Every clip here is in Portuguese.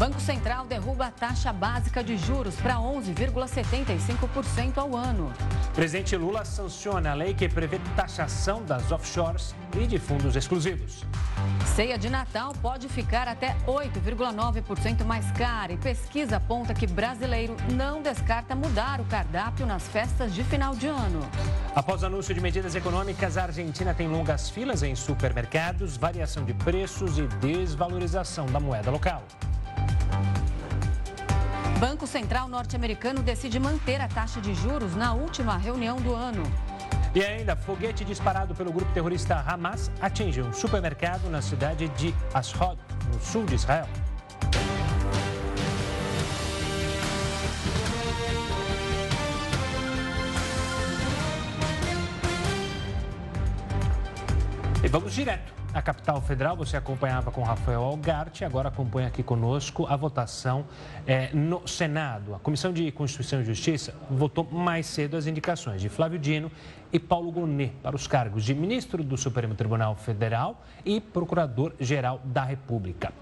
Banco Central derruba a taxa básica de juros para 11,75% ao ano. Presidente Lula sanciona a lei que prevê taxação das offshores e de fundos exclusivos. Ceia de Natal pode ficar até 8,9% mais cara e pesquisa aponta que brasileiro não descarta mudar o cardápio nas festas de final de ano. Após anúncio de medidas econômicas, a Argentina tem longas filas em supermercados, variação de preços e desvalorização da moeda local. Banco Central norte-americano decide manter a taxa de juros na última reunião do ano. E ainda, foguete disparado pelo grupo terrorista Hamas atinge um supermercado na cidade de Ashdod, no sul de Israel. E vamos direto a capital federal, você acompanhava com Rafael Algarte, agora acompanha aqui conosco a votação é, no Senado. A Comissão de Constituição e Justiça votou mais cedo as indicações de Flávio Dino e Paulo Gonet para os cargos de ministro do Supremo Tribunal Federal e procurador-geral da República.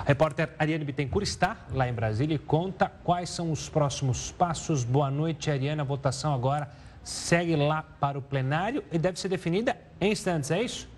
A repórter Ariane Bittencourt está lá em Brasília e conta quais são os próximos passos. Boa noite, Ariane. A votação agora segue lá para o plenário e deve ser definida em instantes, é isso?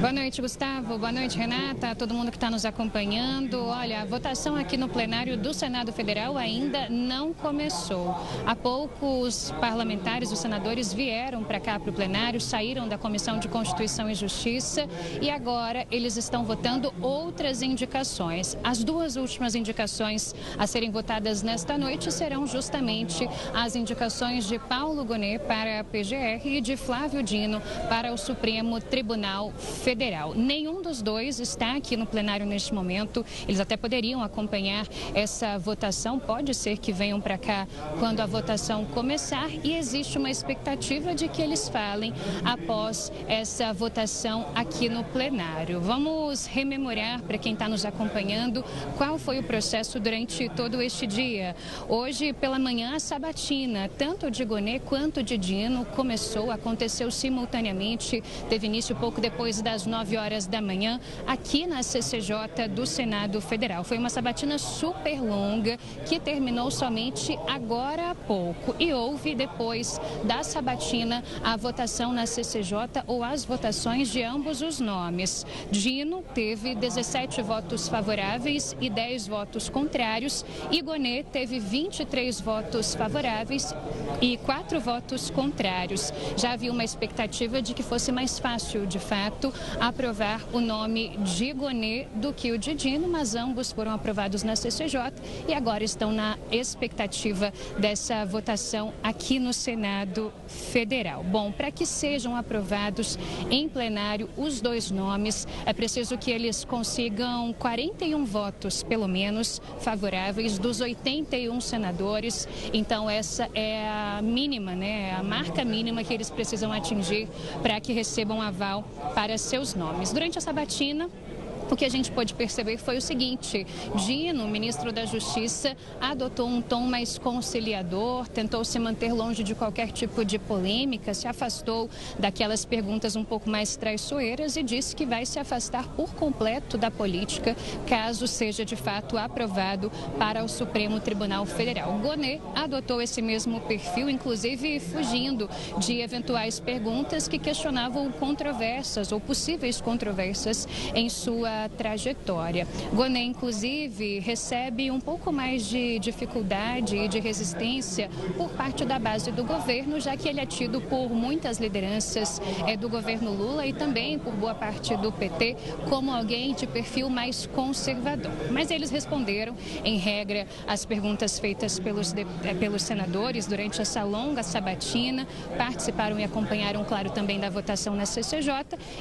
Boa noite, Gustavo. Boa noite, Renata. Todo mundo que está nos acompanhando. Olha, a votação aqui no plenário do Senado Federal ainda não começou. Há pouco, os parlamentares, os senadores vieram para cá para o plenário, saíram da Comissão de Constituição e Justiça e agora eles estão votando outras indicações. As duas últimas indicações a serem votadas nesta noite serão justamente as indicações de Paulo Gonet para a PGR e de Flávio Dino para o Supremo Tribunal Federal. Federal. Nenhum dos dois está aqui no plenário neste momento. Eles até poderiam acompanhar essa votação. Pode ser que venham para cá quando a votação começar e existe uma expectativa de que eles falem após essa votação aqui no plenário. Vamos rememorar para quem está nos acompanhando qual foi o processo durante todo este dia. Hoje pela manhã a sabatina, tanto de Gonê quanto de Dino, começou, aconteceu simultaneamente, teve início pouco depois das às 9 horas da manhã, aqui na CCJ do Senado Federal. Foi uma sabatina super longa que terminou somente agora há pouco. E houve, depois da sabatina, a votação na CCJ ou as votações de ambos os nomes. Dino teve 17 votos favoráveis e 10 votos contrários. E Gonê teve 23 votos favoráveis e 4 votos contrários. Já havia uma expectativa de que fosse mais fácil, de fato, aprovar o nome de Gonê do que o de Dino, mas ambos foram aprovados na CCJ e agora estão na expectativa dessa votação aqui no Senado Federal. Bom, para que sejam aprovados em plenário os dois nomes, é preciso que eles consigam 41 votos, pelo menos, favoráveis dos 81 senadores. Então, essa é a mínima, né? A marca mínima que eles precisam atingir para que recebam aval para seus seus nomes. Durante a sabatina, o que a gente pôde perceber foi o seguinte: Dino, ministro da Justiça, adotou um tom mais conciliador, tentou se manter longe de qualquer tipo de polêmica, se afastou daquelas perguntas um pouco mais traiçoeiras e disse que vai se afastar por completo da política caso seja de fato aprovado para o Supremo Tribunal Federal. Gonet adotou esse mesmo perfil, inclusive fugindo de eventuais perguntas que questionavam controversas ou possíveis controvérsias em sua trajetória. Goné, inclusive, recebe um pouco mais de dificuldade e de resistência por parte da base do governo, já que ele é tido por muitas lideranças é, do governo Lula e também por boa parte do PT como alguém de perfil mais conservador. Mas eles responderam, em regra, as perguntas feitas pelos, de, é, pelos senadores durante essa longa sabatina, participaram e acompanharam, claro, também da votação na CCJ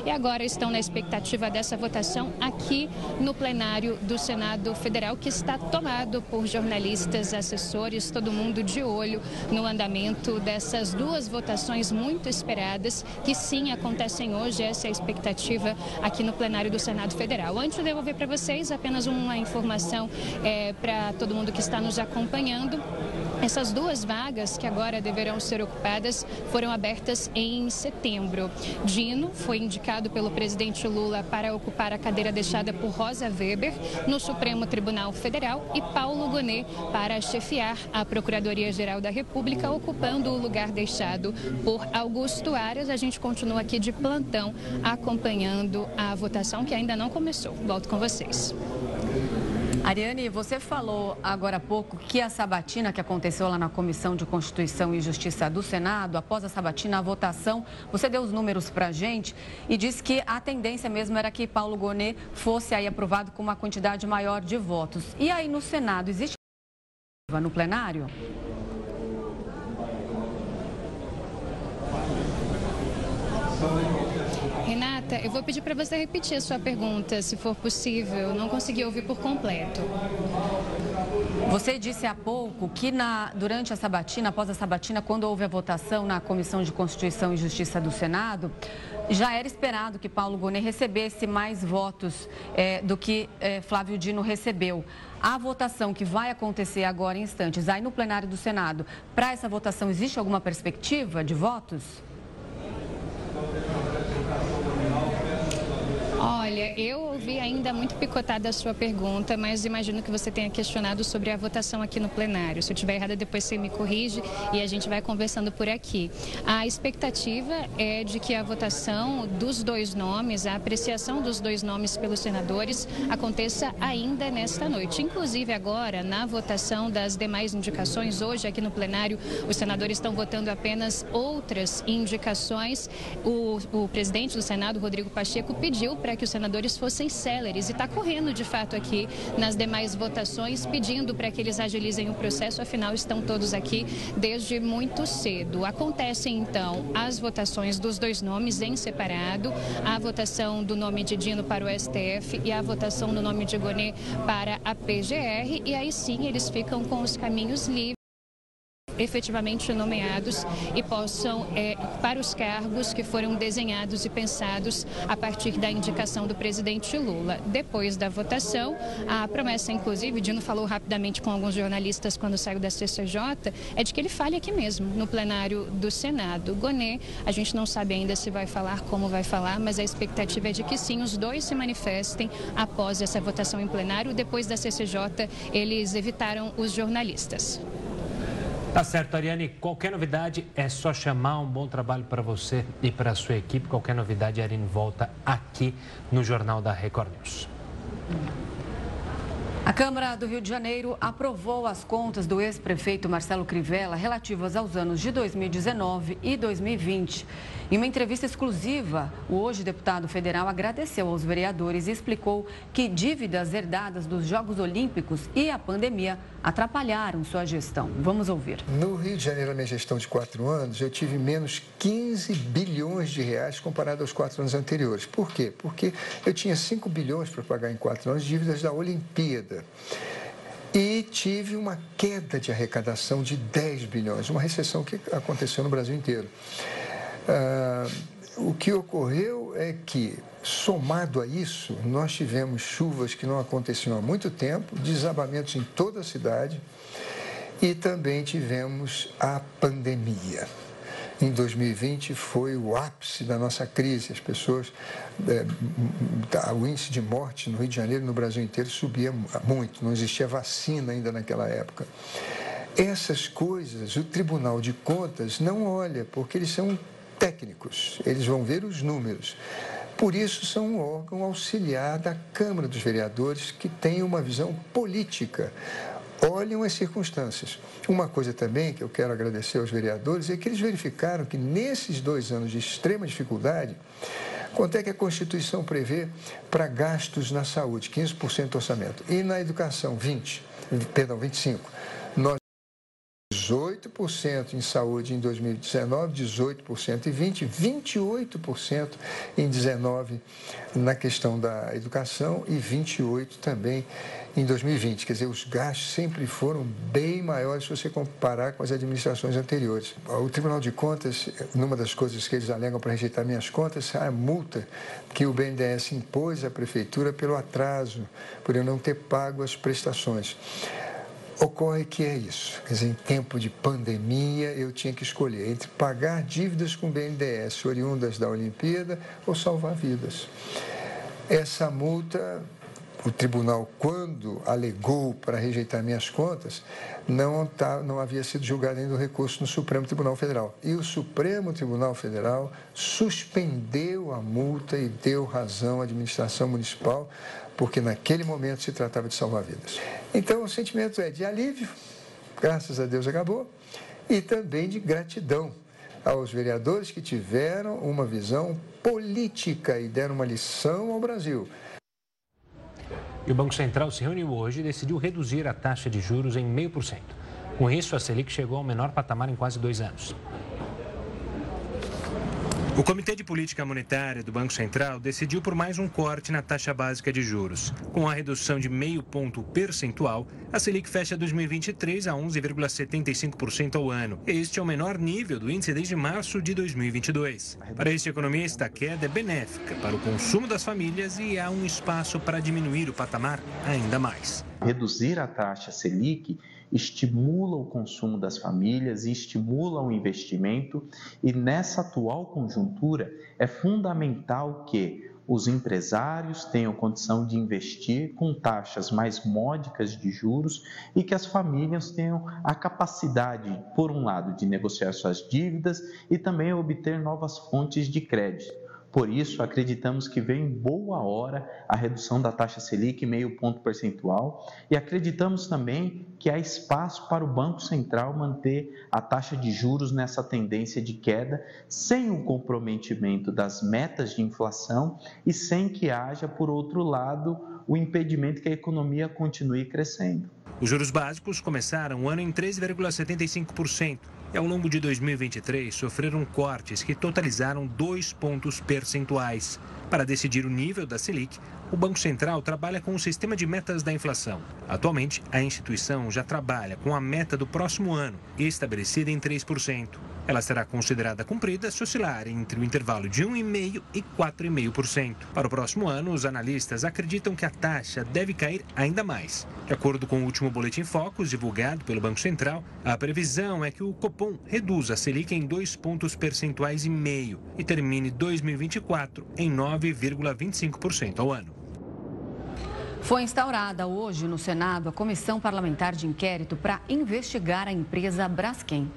e agora estão na expectativa dessa votação aqui no plenário do Senado Federal, que está tomado por jornalistas, assessores, todo mundo de olho no andamento dessas duas votações muito esperadas, que sim acontecem hoje. Essa é a expectativa aqui no plenário do Senado Federal. Antes de devolver para vocês, apenas uma informação é, para todo mundo que está nos acompanhando. Essas duas vagas que agora deverão ser ocupadas foram abertas em setembro. Dino foi indicado pelo presidente Lula para ocupar a cadeira deixada por Rosa Weber no Supremo Tribunal Federal e Paulo Gonet para chefiar a Procuradoria-Geral da República, ocupando o lugar deixado por Augusto Aras. A gente continua aqui de plantão acompanhando a votação que ainda não começou. Volto com vocês. Ariane, você falou agora há pouco que a sabatina que aconteceu lá na Comissão de Constituição e Justiça do Senado, após a sabatina, a votação, você deu os números para a gente e disse que a tendência mesmo era que Paulo Gonet fosse aí aprovado com uma quantidade maior de votos. E aí no Senado, existe no plenário? Eu vou pedir para você repetir a sua pergunta, se for possível. Não consegui ouvir por completo. Você disse há pouco que na, durante a sabatina, após a sabatina, quando houve a votação na Comissão de Constituição e Justiça do Senado, já era esperado que Paulo Gonet recebesse mais votos é, do que é, Flávio Dino recebeu. A votação que vai acontecer agora em instantes, aí no plenário do Senado, para essa votação, existe alguma perspectiva de votos? Olha, eu ouvi ainda muito picotada a sua pergunta, mas imagino que você tenha questionado sobre a votação aqui no plenário. Se eu estiver errada, depois você me corrige e a gente vai conversando por aqui. A expectativa é de que a votação dos dois nomes, a apreciação dos dois nomes pelos senadores, aconteça ainda nesta noite. Inclusive, agora, na votação das demais indicações, hoje aqui no plenário, os senadores estão votando apenas outras indicações. O, o presidente do Senado, Rodrigo Pacheco, pediu para para que os senadores fossem céleres. E está correndo de fato aqui nas demais votações, pedindo para que eles agilizem o processo, afinal estão todos aqui desde muito cedo. Acontecem então as votações dos dois nomes em separado, a votação do nome de Dino para o STF e a votação do nome de Gonê para a PGR, e aí sim eles ficam com os caminhos livres efetivamente nomeados e possam é, para os cargos que foram desenhados e pensados a partir da indicação do presidente Lula. Depois da votação, a promessa, inclusive, Dino falou rapidamente com alguns jornalistas quando saiu da CCJ, é de que ele fale aqui mesmo, no plenário do Senado. Gonê, a gente não sabe ainda se vai falar, como vai falar, mas a expectativa é de que sim, os dois se manifestem após essa votação em plenário. Depois da CCJ, eles evitaram os jornalistas. Tá certo, Ariane. Qualquer novidade é só chamar. Um bom trabalho para você e para a sua equipe. Qualquer novidade, Ariane volta aqui no Jornal da Record News. A Câmara do Rio de Janeiro aprovou as contas do ex-prefeito Marcelo Crivella relativas aos anos de 2019 e 2020. Em uma entrevista exclusiva, o hoje deputado federal agradeceu aos vereadores e explicou que dívidas herdadas dos Jogos Olímpicos e a pandemia atrapalharam sua gestão. Vamos ouvir. No Rio de Janeiro, na minha gestão de quatro anos, eu tive menos 15 bilhões de reais comparado aos quatro anos anteriores. Por quê? Porque eu tinha 5 bilhões para pagar em quatro anos dívidas da Olimpíada. E tive uma queda de arrecadação de 10 bilhões, uma recessão que aconteceu no Brasil inteiro. Ah, o que ocorreu é que, somado a isso, nós tivemos chuvas que não aconteciam há muito tempo, desabamentos em toda a cidade e também tivemos a pandemia. Em 2020 foi o ápice da nossa crise. As pessoas, é, o índice de morte no Rio de Janeiro e no Brasil inteiro subia muito. Não existia vacina ainda naquela época. Essas coisas o Tribunal de Contas não olha, porque eles são técnicos, eles vão ver os números. Por isso, são um órgão auxiliar da Câmara dos Vereadores que tem uma visão política. Olham as circunstâncias. Uma coisa também que eu quero agradecer aos vereadores é que eles verificaram que nesses dois anos de extrema dificuldade, quanto é que a Constituição prevê para gastos na saúde? 15% do orçamento. E na educação, 20%, perdão, 25%. Nós 18% em saúde em 2019, 18% em 20, 28% em 19 na questão da educação e 28 também em 2020. Quer dizer, os gastos sempre foram bem maiores se você comparar com as administrações anteriores. O Tribunal de Contas, numa das coisas que eles alegam para rejeitar minhas contas, é a multa que o BNDES impôs à prefeitura pelo atraso, por eu não ter pago as prestações. Ocorre que é isso. Quer dizer, em tempo de pandemia, eu tinha que escolher entre pagar dívidas com BNDES oriundas da Olimpíada ou salvar vidas. Essa multa, o tribunal, quando alegou para rejeitar minhas contas, não, tá, não havia sido julgado ainda o recurso no Supremo Tribunal Federal. E o Supremo Tribunal Federal suspendeu a multa e deu razão à administração municipal porque naquele momento se tratava de salvar vidas. Então, o sentimento é de alívio, graças a Deus acabou, e também de gratidão aos vereadores que tiveram uma visão política e deram uma lição ao Brasil. E o Banco Central se reuniu hoje e decidiu reduzir a taxa de juros em 0,5%. Com isso, a Selic chegou ao menor patamar em quase dois anos. O Comitê de Política Monetária do Banco Central decidiu por mais um corte na taxa básica de juros. Com a redução de meio ponto percentual, a Selic fecha 2023 a 11,75% ao ano. Este é o menor nível do índice desde março de 2022. Para este economista, a queda é benéfica para o consumo das famílias e há um espaço para diminuir o patamar ainda mais. Reduzir a taxa Selic estimula o consumo das famílias e estimula o investimento, e nessa atual conjuntura é fundamental que os empresários tenham condição de investir com taxas mais módicas de juros e que as famílias tenham a capacidade, por um lado, de negociar suas dívidas e também obter novas fontes de crédito. Por isso, acreditamos que vem em boa hora a redução da taxa Selic meio ponto percentual e acreditamos também que há espaço para o Banco Central manter a taxa de juros nessa tendência de queda, sem o comprometimento das metas de inflação e sem que haja, por outro lado, o impedimento que a economia continue crescendo. Os juros básicos começaram o ano em 3,75% e ao longo de 2023 sofreram cortes que totalizaram dois pontos percentuais. Para decidir o nível da Selic, o Banco Central trabalha com o sistema de metas da inflação. Atualmente, a instituição já trabalha com a meta do próximo ano, estabelecida em 3%. Ela será considerada cumprida se oscilar entre o intervalo de 1,5% e 4,5%. Para o próximo ano, os analistas acreditam que a taxa deve cair ainda mais. De acordo com o último boletim Focus divulgado pelo Banco Central, a previsão é que o Copom reduza a Selic em dois pontos percentuais e meio e termine 2024 em 9,25% ao ano. Foi instaurada hoje no Senado a Comissão Parlamentar de Inquérito para investigar a empresa Braskem.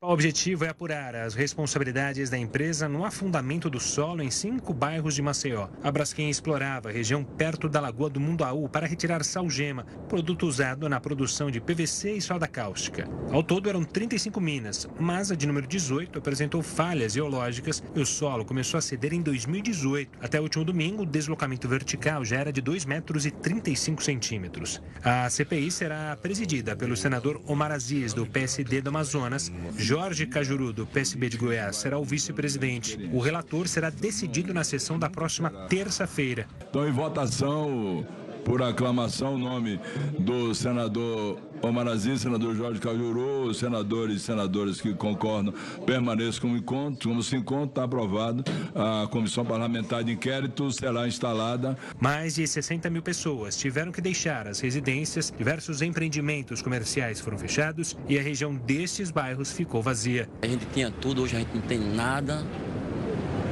O objetivo é apurar as responsabilidades da empresa no afundamento do solo em cinco bairros de Maceió. A Braskem explorava a região perto da Lagoa do Mundaú para retirar salgema, produto usado na produção de PVC e soda cáustica. Ao todo eram 35 minas, mas a de número 18 apresentou falhas geológicas e o solo começou a ceder em 2018. Até o último domingo, o deslocamento vertical já era de 2 metros e 35 centímetros. A CPI será presidida pelo senador Omar Aziz, do PSD do Amazonas, Jorge Cajuru, do PSB de Goiás, será o vice-presidente. O relator será decidido na sessão da próxima terça-feira. Então, em votação por aclamação o nome do senador Omar Aziz, senador Jorge Cajuru, os senadores e senadoras que concordam permaneçam como encontro, como se encontra, está aprovado. A comissão parlamentar de inquérito será instalada. Mais de 60 mil pessoas tiveram que deixar as residências, diversos empreendimentos comerciais foram fechados e a região destes bairros ficou vazia. A gente tinha tudo, hoje a gente não tem nada.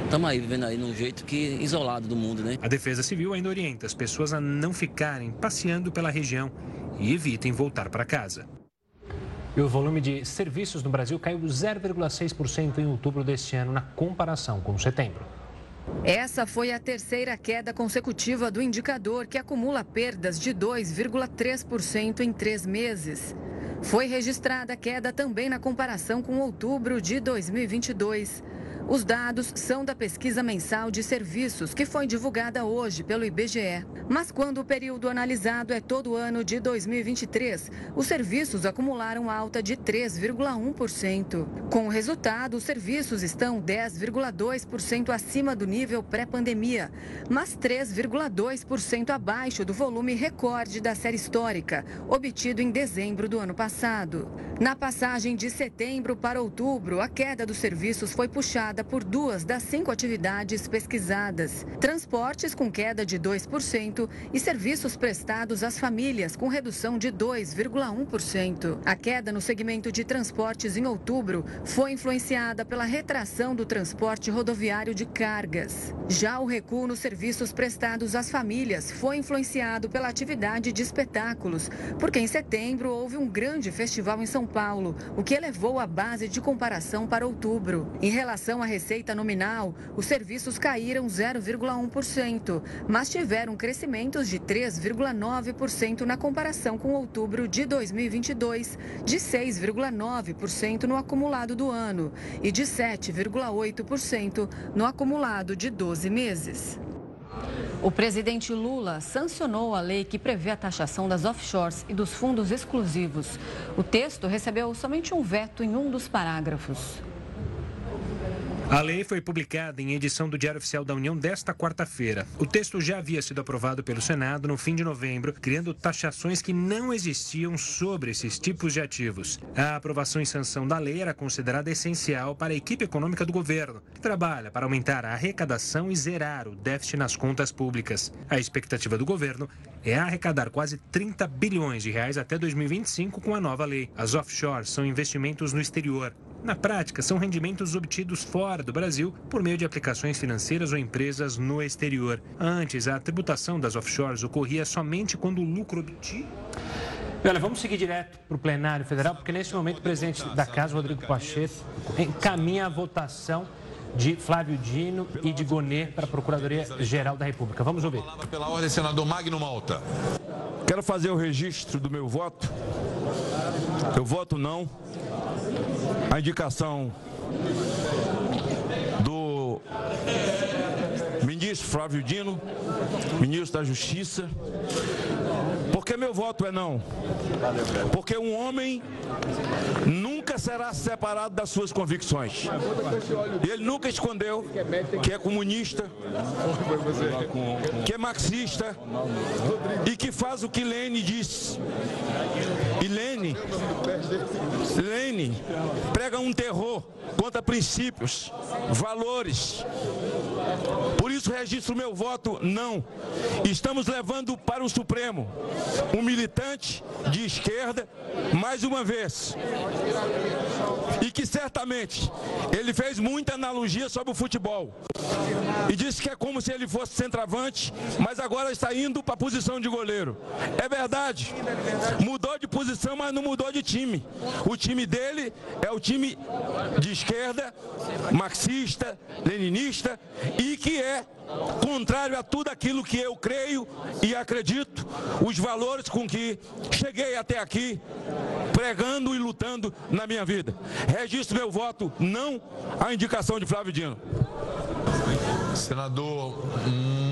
Estamos aí vivendo aí num jeito que isolado do mundo, né? A Defesa Civil ainda orienta as pessoas a não ficarem passeando pela região e evitem voltar para casa. E o volume de serviços no Brasil caiu 0,6% em outubro deste ano na comparação com setembro. Essa foi a terceira queda consecutiva do indicador, que acumula perdas de 2,3% em três meses. Foi registrada queda também na comparação com outubro de 2022. Os dados são da pesquisa mensal de serviços, que foi divulgada hoje pelo IBGE. Mas quando o período analisado é todo o ano de 2023, os serviços acumularam alta de 3,1%. Com o resultado, os serviços estão 10,2% acima do nível pré-pandemia, mas 3,2% abaixo do volume recorde da série histórica, obtido em dezembro do ano passado. Na passagem de setembro para outubro, a queda dos serviços foi puxada por duas das cinco atividades pesquisadas: transportes com queda de 2% e serviços prestados às famílias com redução de 2,1%. A queda no segmento de transportes em outubro foi influenciada pela retração do transporte rodoviário de cargas. Já o recuo nos serviços prestados às famílias foi influenciado pela atividade de espetáculos, porque em setembro houve um grande festival em São Paulo, o que elevou a base de comparação para outubro. Em relação à receita nominal, os serviços caíram 0,1%, mas tiveram crescimentos de 3,9% na comparação com outubro de 2022, de 6,9% no acumulado do ano e de 7,8% no acumulado de 12 meses. O presidente Lula sancionou a lei que prevê a taxação das offshores e dos fundos exclusivos. O texto recebeu somente um veto em um dos parágrafos. A lei foi publicada em edição do Diário Oficial da União desta quarta-feira. O texto já havia sido aprovado pelo Senado no fim de novembro, criando taxações que não existiam sobre esses tipos de ativos. A aprovação e sanção da lei era considerada essencial para a equipe econômica do governo, que trabalha para aumentar a arrecadação e zerar o déficit nas contas públicas. A expectativa do governo é arrecadar quase 30 bilhões de reais até 2025 com a nova lei. As offshores são investimentos no exterior na prática, são rendimentos obtidos fora do Brasil por meio de aplicações financeiras ou empresas no exterior. Antes, a tributação das offshores ocorria somente quando o lucro obtido. Olha, vamos seguir direto para o plenário federal, porque nesse momento o presidente da Casa, Rodrigo Pacheco, encaminha a votação de Flávio Dino e de Gonê para a Procuradoria-Geral da República. Vamos ouvir. Pela ordem, senador Magno Malta. Quero fazer o registro do meu voto. Eu voto não a indicação do ministro Flávio Dino, ministro da Justiça. Porque meu voto é não. Porque um homem nunca será separado das suas convicções. Ele nunca escondeu que é comunista, que é marxista e que faz o que Lênin disse. E Lênin, Lênin prega um terror contra princípios, valores. Por isso registro meu voto não. Estamos levando para o Supremo um militante de esquerda, mais uma vez. E que certamente ele fez muita analogia sobre o futebol. E disse que é como se ele fosse centroavante, mas agora está indo para a posição de goleiro. É verdade. Mudou de posição, mas não mudou de time. O time dele é o time de esquerda, marxista, leninista e que é contrário a tudo aquilo que eu creio e acredito, os valores com que cheguei até aqui, pregando e lutando na minha vida. Registro meu voto não à indicação de Flávio Dino. Senador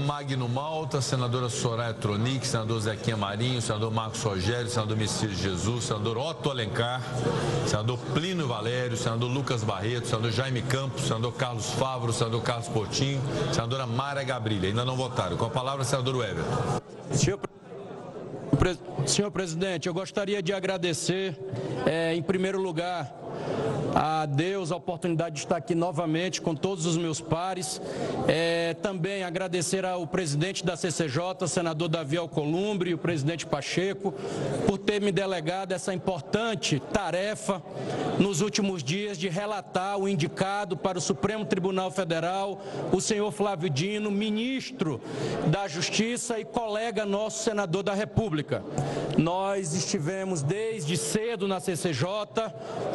Magno Malta, senadora Soraya Tronic, senador Zequinha Marinho, senador Marcos Rogério, senador Messias Jesus, senador Otto Alencar, senador Plínio Valério, senador Lucas Barreto, senador Jaime Campos, senador Carlos Favro, senador Carlos Portinho, senadora Mara Gabrilha. Ainda não votaram. Com a palavra, senador Everton. Senhor, senhor presidente, eu gostaria de agradecer, é, em primeiro lugar, a Deus a oportunidade de estar aqui novamente com todos os meus pares. É, também agradecer ao presidente da CCJ, senador Davi Alcolumbre, e o presidente Pacheco, por ter me delegado essa importante tarefa nos últimos dias de relatar o indicado para o Supremo Tribunal Federal, o senhor Flávio Dino, ministro da Justiça e colega nosso senador da República. Nós estivemos desde cedo na CCJ,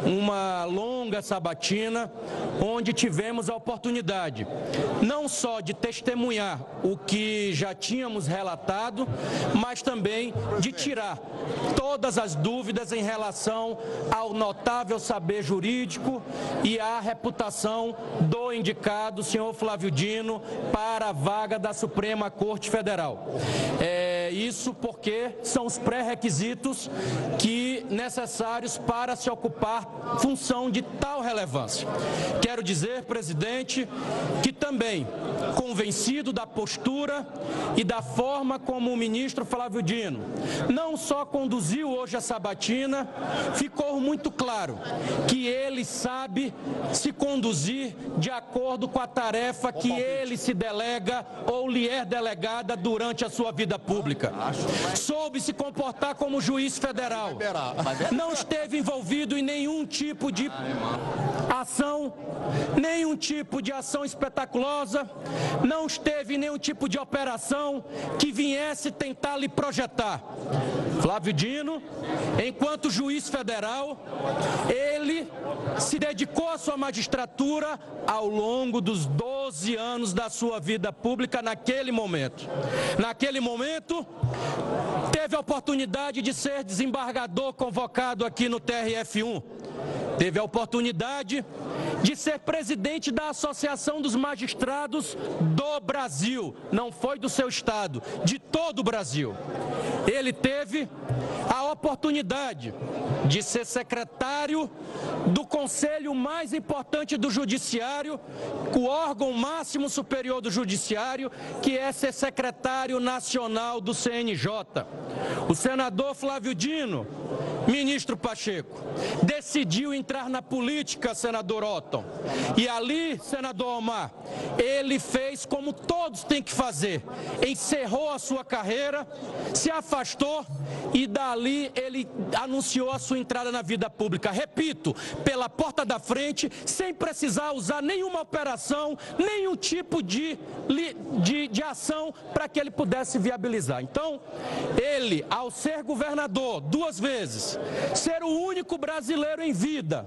uma longa sabatina, onde tivemos a oportunidade não só de testemunhar o que já tínhamos relatado, mas também de tirar todas as dúvidas em relação ao notável saber jurídico e à reputação do indicado, senhor Flávio Dino, para a vaga da Suprema Corte Federal. É, isso porque são os pré-requisitos que necessários para se ocupar função de tal relevância. Quero dizer, presidente, que também convencido da postura e da forma como o ministro Flávio Dino não só conduziu hoje a sabatina, ficou muito claro que ele sabe se conduzir de acordo com a tarefa que ele se delega ou lhe é delegada durante a sua vida pública. Soube se comportar como juiz federal. Não esteve envolvido em nenhum tipo de ação, nenhum tipo de ação espetaculosa, não esteve em nenhum tipo de operação que viesse tentar lhe projetar. Flávio Dino, enquanto juiz federal, ele se dedicou à sua magistratura ao longo dos 12 anos da sua vida pública naquele momento. Naquele momento, teve a oportunidade de ser desembargador convocado aqui no TRF1. Teve a oportunidade de ser presidente da Associação dos Magistrados do Brasil. Não foi do seu estado, de todo o Brasil. Ele teve a oportunidade de ser secretário do conselho mais importante do Judiciário, o órgão máximo superior do Judiciário, que é ser secretário nacional do CNJ. O senador Flávio Dino, ministro Pacheco, decidiu entrar na política, senador Otton. E ali, senador Omar, ele fez como todos têm que fazer: encerrou a sua carreira, se afastou e dali ele anunciou a sua entrada na vida pública. Repito, pela porta da frente, sem precisar usar nenhuma operação, nenhum tipo de, de, de ação para que ele pudesse viabilizar. Então, ele, ao ser governador duas vezes, ser o único brasileiro em vida Да.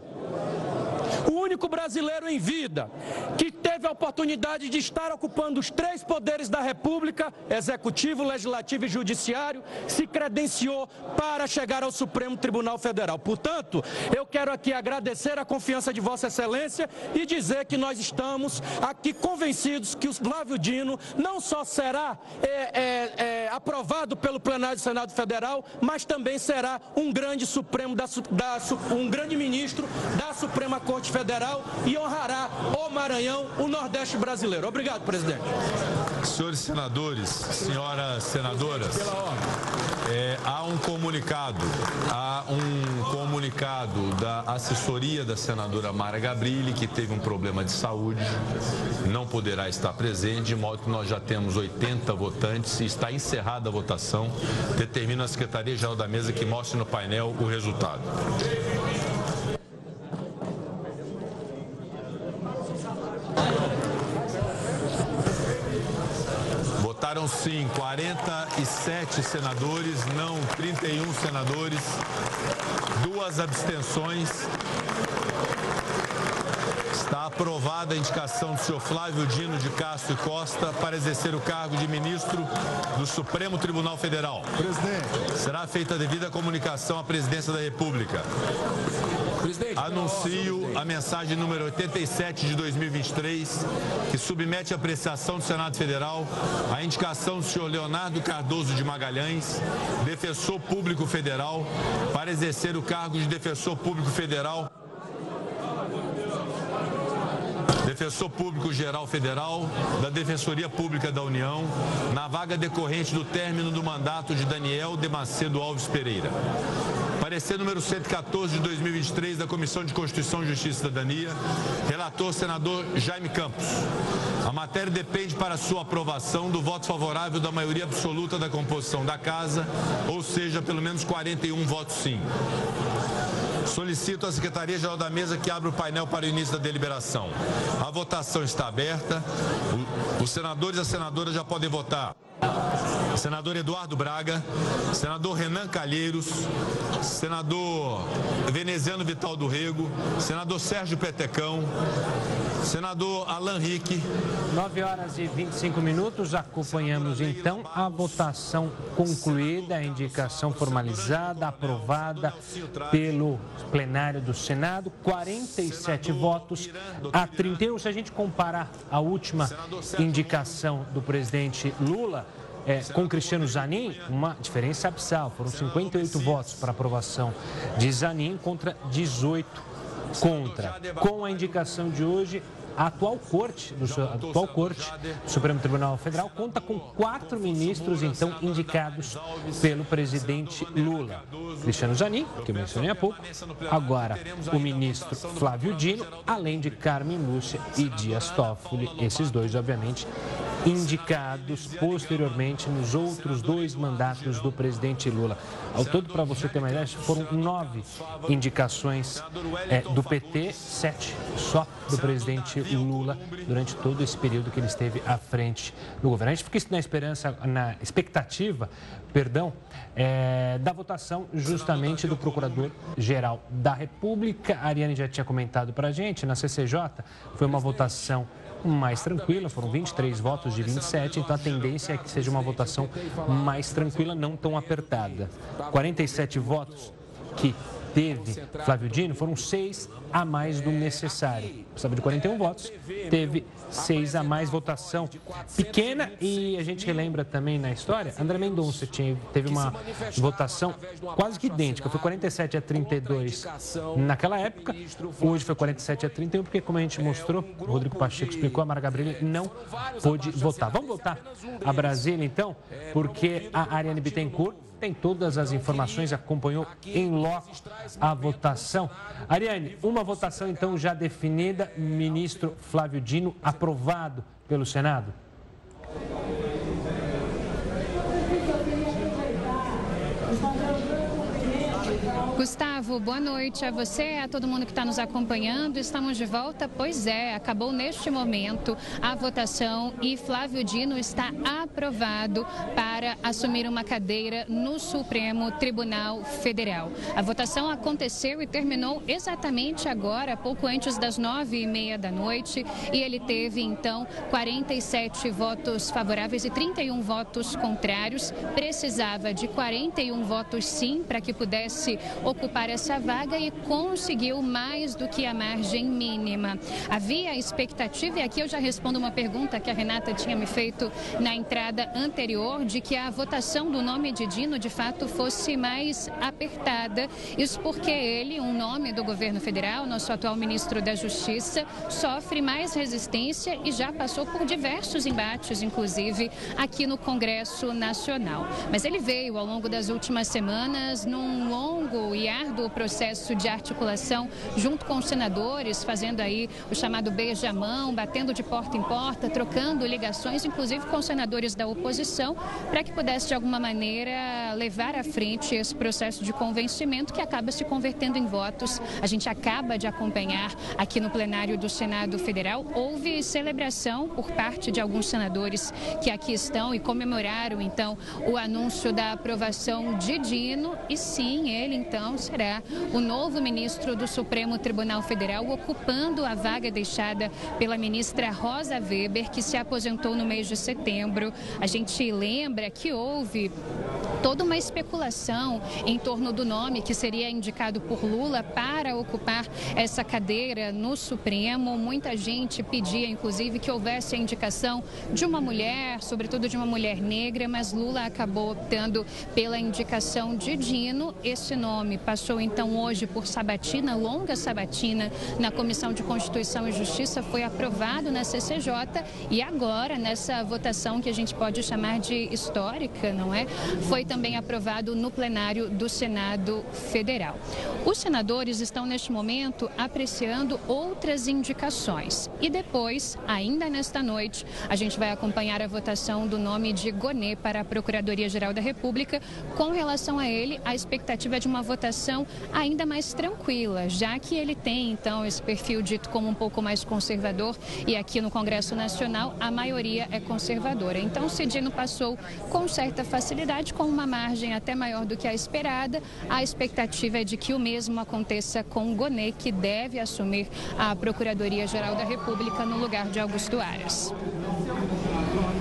O único brasileiro em vida que teve a oportunidade de estar ocupando os três poderes da República, executivo, legislativo e judiciário, se credenciou para chegar ao Supremo Tribunal Federal. Portanto, eu quero aqui agradecer a confiança de Vossa Excelência e dizer que nós estamos aqui convencidos que o Flávio Dino não só será é, é, é, aprovado pelo plenário do Senado Federal, mas também será um grande Supremo da, da, um grande ministro da Suprema Corte Federal e honrará o Maranhão, o Nordeste brasileiro. Obrigado, presidente. Senhores senadores, senhoras senadoras, é, há um comunicado, há um comunicado da assessoria da senadora Mara Gabrilli, que teve um problema de saúde, não poderá estar presente, de modo que nós já temos 80 votantes e está encerrada a votação. Determina a Secretaria-Geral da Mesa que mostre no painel o resultado. Votaram sim 47 senadores, não 31 senadores, duas abstenções. Está aprovada a indicação do senhor Flávio Dino de Castro e Costa para exercer o cargo de ministro do Supremo Tribunal Federal. Presidente. Será feita a devida comunicação à presidência da República. Anuncio a mensagem número 87 de 2023, que submete à apreciação do Senado Federal a indicação do senhor Leonardo Cardoso de Magalhães, defensor público federal, para exercer o cargo de defensor público federal Defensor Público Geral Federal, da Defensoria Pública da União, na vaga decorrente do término do mandato de Daniel Demacedo Alves Pereira. Parecer número 114 de 2023 da Comissão de Constituição, Justiça e Cidadania, relator senador Jaime Campos. A matéria depende para sua aprovação do voto favorável da maioria absoluta da composição da Casa, ou seja, pelo menos 41 votos sim. Solicito à Secretaria-Geral da Mesa que abra o painel para o início da deliberação. A votação está aberta. Os senadores e as senadoras já podem votar. Senador Eduardo Braga, senador Renan Calheiros, senador Veneziano Vital do Rego, senador Sérgio Petecão, senador Alan Rick. 9 horas e 25 minutos, acompanhamos então a votação concluída, a indicação formalizada, aprovada pelo plenário do Senado, 47 votos a 31. Se a gente comparar a última indicação do presidente Lula, é, com Cristiano Zanin, uma diferença abissal. Foram 58 votos para aprovação de Zanin contra 18 contra. Com a indicação de hoje, a atual corte, do, a atual corte do Supremo Tribunal Federal conta com quatro ministros, então, indicados pelo presidente Lula. Cristiano Zanin, que eu mencionei há pouco, agora o ministro Flávio Dino, além de Carmen Lúcia e Dias Toffoli, esses dois, obviamente, indicados posteriormente nos outros dois mandatos do presidente Lula. Ao todo, para você ter uma ideia, foram nove indicações é, do PT, sete só do presidente Lula durante todo esse período que ele esteve à frente do governo. A gente fica na esperança, na expectativa, perdão, é, da votação justamente do Procurador-Geral da República. A Ariane já tinha comentado para a gente, na CCJ, foi uma votação mais tranquila, foram 23 votos de 27, então a tendência é que seja uma votação mais tranquila, não tão apertada. 47 votos que teve Flávio Dino foram seis a mais do necessário. Precisava de 41 votos, teve seis a mais votação pequena e a gente relembra também na história, André Mendonça tinha, teve uma votação quase que idêntica, foi 47 a 32 naquela época, hoje foi 47 a 31, porque como a gente mostrou, o Rodrigo Pacheco explicou, a Mara Gabriela não pôde votar. Vamos voltar a Brasília então, porque a Ariane Bittencourt tem todas as informações, acompanhou em loco a votação. Ariane, uma votação então já definida, ministro Flávio Dino aprovado pelo Senado? Gustavo, boa noite a você, a todo mundo que está nos acompanhando. Estamos de volta? Pois é, acabou neste momento a votação e Flávio Dino está aprovado para assumir uma cadeira no Supremo Tribunal Federal. A votação aconteceu e terminou exatamente agora, pouco antes das nove e meia da noite, e ele teve então 47 votos favoráveis e 31 votos contrários. Precisava de 41 votos sim para que pudesse ocupar essa vaga e conseguiu mais do que a margem mínima. Havia expectativa, e aqui eu já respondo uma pergunta que a Renata tinha me feito na entrada anterior, de que a votação do nome de Dino de fato fosse mais apertada. Isso porque ele, um nome do governo federal, nosso atual ministro da Justiça, sofre mais resistência e já passou por diversos embates, inclusive aqui no Congresso Nacional. Mas ele veio ao longo das últimas semanas num longo e árduo processo de articulação junto com os senadores, fazendo aí o chamado beijamão, batendo de porta em porta, trocando ligações, inclusive com senadores da oposição, para que pudesse de alguma maneira levar à frente esse processo de convencimento que acaba se convertendo em votos. A gente acaba de acompanhar aqui no plenário do Senado Federal. Houve celebração por parte de alguns senadores que aqui estão e comemoraram então o anúncio da aprovação de Dino e sim, ele então então será o novo ministro do Supremo Tribunal Federal, ocupando a vaga deixada pela ministra Rosa Weber, que se aposentou no mês de setembro. A gente lembra que houve toda uma especulação em torno do nome que seria indicado por Lula para ocupar essa cadeira no Supremo. Muita gente pedia, inclusive, que houvesse a indicação de uma mulher, sobretudo de uma mulher negra, mas Lula acabou optando pela indicação de Dino. Esse nome passou então hoje por sabatina, longa sabatina, na Comissão de Constituição e Justiça, foi aprovado na CCJ e agora, nessa votação que a gente pode chamar de histórica, não é? Foi também aprovado no plenário do Senado Federal. Os senadores estão neste momento apreciando outras indicações e depois, ainda nesta noite, a gente vai acompanhar a votação do nome de Gonê para a Procuradoria-Geral da República. Com relação a ele, a expectativa é de uma votação ainda mais tranquila, já que ele tem, então, esse perfil dito como um pouco mais conservador e aqui no Congresso Nacional a maioria é conservadora. Então, Cedino passou com certa facilidade, com uma margem até maior do que a esperada. A expectativa é de que o mesmo aconteça com Gonê, que deve assumir a Procuradoria-Geral da República no lugar de Augusto Aras.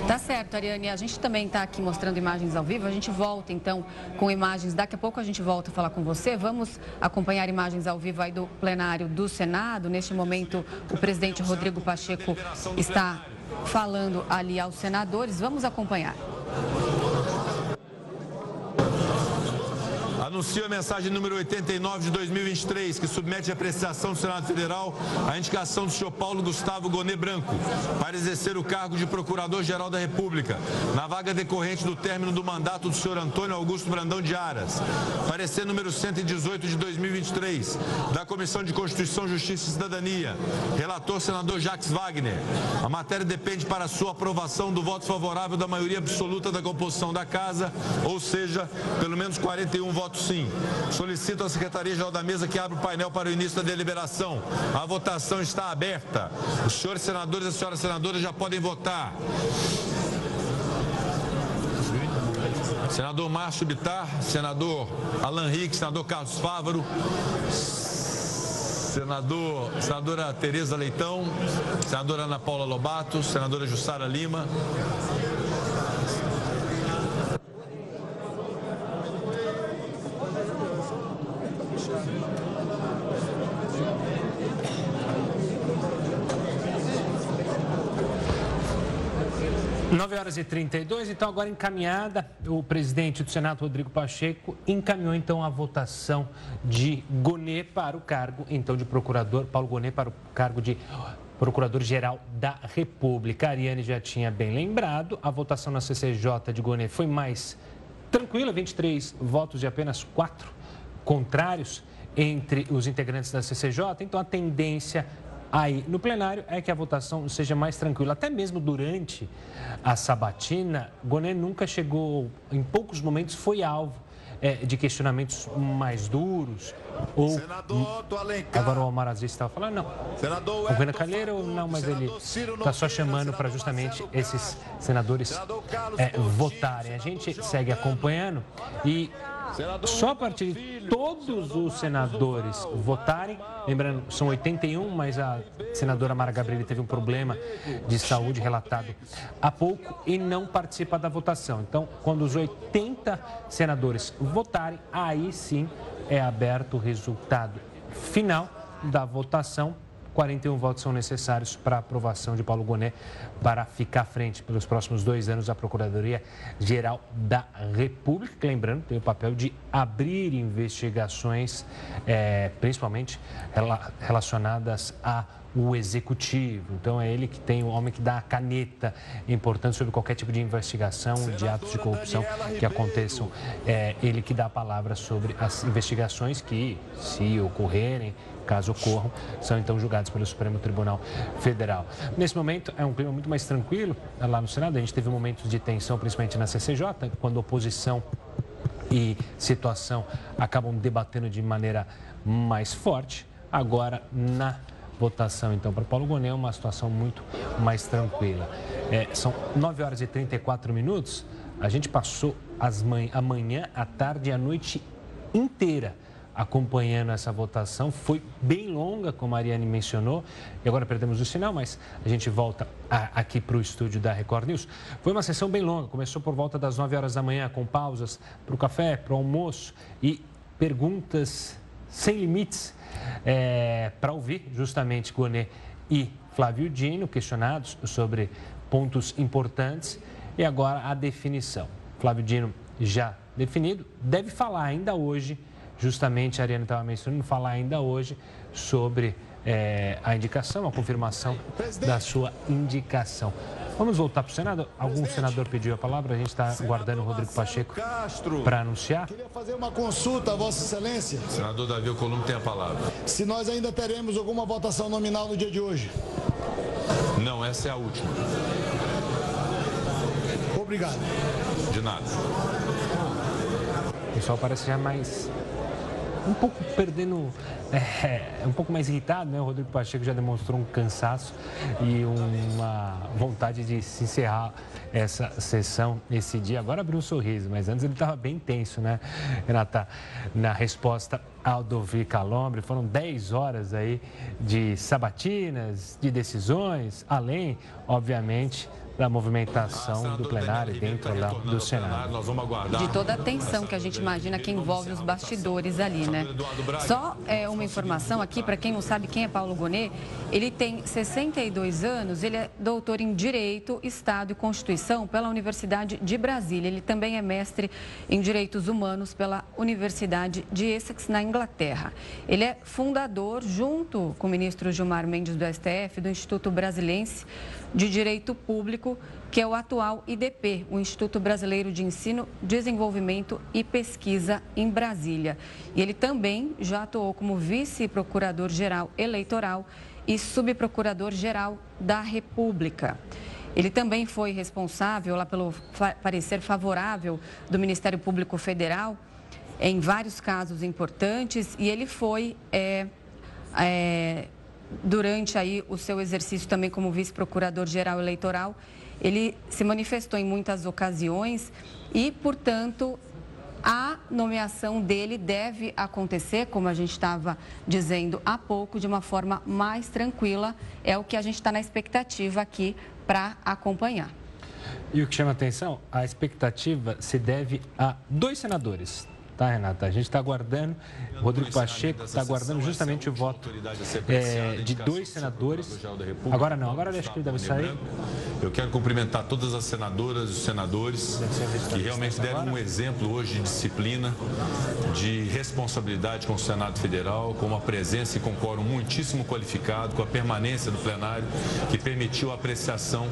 Tá certo, Ariane. A gente também está aqui mostrando imagens ao vivo. A gente volta então com imagens. Daqui a pouco a gente volta a falar com você. Vamos acompanhar imagens ao vivo aí do plenário do Senado. Neste momento, o presidente Rodrigo Pacheco está falando ali aos senadores. Vamos acompanhar. Anuncio a mensagem número 89 de 2023, que submete à apreciação do Senado Federal a indicação do senhor Paulo Gustavo Gonê Branco para exercer o cargo de Procurador-Geral da República, na vaga decorrente do término do mandato do senhor Antônio Augusto Brandão de Aras. Parecer número 118 de 2023, da Comissão de Constituição, Justiça e Cidadania. Relator, senador Jacques Wagner. A matéria depende para sua aprovação do voto favorável da maioria absoluta da composição da Casa, ou seja, pelo menos 41 votos sim. Solicito à Secretaria-Geral da Mesa que abra o painel para o início da deliberação. A votação está aberta. Os senhores senadores e as senhoras senadoras já podem votar. Senador Márcio Bitar, senador Alan Rick, senador Carlos Fávaro, senador, senadora Tereza Leitão, senadora Ana Paula Lobato, senadora Jussara Lima. 9 horas e 32, então agora encaminhada, o presidente do Senado, Rodrigo Pacheco, encaminhou então a votação de Gonê para o cargo, então, de procurador, Paulo Gonê para o cargo de Procurador-Geral da República. A Ariane já tinha bem lembrado, a votação na CCJ de Gonê foi mais tranquila, 23 votos e apenas 4 contrários entre os integrantes da CCJ, então a tendência aí no plenário é que a votação seja mais tranquila. Até mesmo durante a sabatina, Goné nunca chegou, em poucos momentos, foi alvo é, de questionamentos mais duros. Ou, Senador agora o Omar Aziz estava falando, não. Senador o Renan Calheiro, não, mas ele está só chamando para justamente esses senadores é, votarem. A gente segue acompanhando e só a partir de todos os senadores votarem, lembrando, são 81, mas a senadora Mara Gabrieli teve um problema de saúde relatado há pouco e não participa da votação. Então, quando os 80 senadores votarem, aí sim é aberto o resultado final da votação 41 votos são necessários para a aprovação de Paulo Goné para ficar à frente pelos próximos dois anos da Procuradoria-Geral da República. Lembrando, tem o papel de abrir investigações, é, principalmente relacionadas a o executivo. Então é ele que tem o homem que dá a caneta importante sobre qualquer tipo de investigação de atos de corrupção que aconteçam. É ele que dá a palavra sobre as investigações que, se ocorrerem, caso ocorram, são então julgados pelo Supremo Tribunal Federal. Nesse momento, é um clima muito mais tranquilo lá no Senado. A gente teve momentos de tensão, principalmente na CCJ, quando oposição e situação acabam debatendo de maneira mais forte. Agora, na votação, então, para Paulo Gonet, é uma situação muito mais tranquila. É, são 9 horas e 34 minutos. A gente passou as a manhã, a tarde e a noite inteira acompanhando essa votação. Foi bem longa, como a Ariane mencionou, e agora perdemos o sinal, mas a gente volta a, aqui para o estúdio da Record News. Foi uma sessão bem longa, começou por volta das 9 horas da manhã, com pausas para o café, para o almoço e perguntas sem limites é, para ouvir justamente Gonet e Flávio Dino, questionados sobre pontos importantes. E agora a definição. Flávio Dino já definido, deve falar ainda hoje justamente a Ariane estava mencionando, falar ainda hoje sobre é, a indicação, a confirmação Presidente. da sua indicação. Vamos voltar para o Senado? Algum Presidente. senador pediu a palavra, a gente está aguardando o Rodrigo Pacheco para anunciar. Queria fazer uma consulta a Vossa Excelência. Senador Davi Alcolumbre tem a palavra. Se nós ainda teremos alguma votação nominal no dia de hoje. Não, essa é a última. Obrigado. De nada. O pessoal parece já mais um pouco perdendo, é, um pouco mais irritado, né? O Rodrigo Pacheco já demonstrou um cansaço e uma vontade de se encerrar essa sessão esse dia. Agora abriu um sorriso, mas antes ele estava bem tenso, né, Renata? Na resposta ao Dovi Calombre, foram 10 horas aí de sabatinas, de decisões, além, obviamente, da movimentação do plenário dentro da, do Senado. De toda a tensão que a gente imagina que envolve os bastidores ali, né? Só é, uma informação aqui, para quem não sabe quem é Paulo Gonet, ele tem 62 anos, ele é doutor em Direito, Estado e Constituição pela Universidade de Brasília. Ele também é mestre em Direitos Humanos pela Universidade de Essex, na Inglaterra. Ele é fundador, junto com o ministro Gilmar Mendes do STF, do Instituto Brasilense de Direito Público, que é o atual IDP, o Instituto Brasileiro de Ensino, Desenvolvimento e Pesquisa em Brasília. E ele também já atuou como vice-procurador-geral eleitoral e subprocurador-geral da República. Ele também foi responsável lá pelo parecer favorável do Ministério Público Federal em vários casos importantes e ele foi é, é, durante aí o seu exercício também como vice-procurador-geral eleitoral, ele se manifestou em muitas ocasiões e, portanto, a nomeação dele deve acontecer, como a gente estava dizendo há pouco, de uma forma mais tranquila. É o que a gente está na expectativa aqui para acompanhar. E o que chama atenção, a expectativa se deve a dois senadores, Tá, Renata? A gente está aguardando, Rodrigo Pacheco está aguardando justamente o voto é, de dois senadores. Agora não, agora acho que ele deve sair. Eu quero cumprimentar todas as senadoras e os senadores que realmente deram um exemplo hoje de disciplina, de responsabilidade com o Senado Federal, com uma presença e com quórum muitíssimo qualificado, com a permanência do plenário, que permitiu a apreciação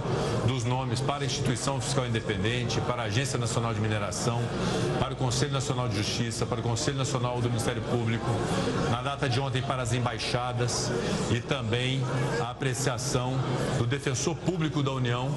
dos nomes para a Instituição Fiscal Independente, para a Agência Nacional de Mineração, para o Conselho Nacional de Justiça Justiça, para o Conselho Nacional do Ministério Público, na data de ontem para as embaixadas e também a apreciação do Defensor Público da União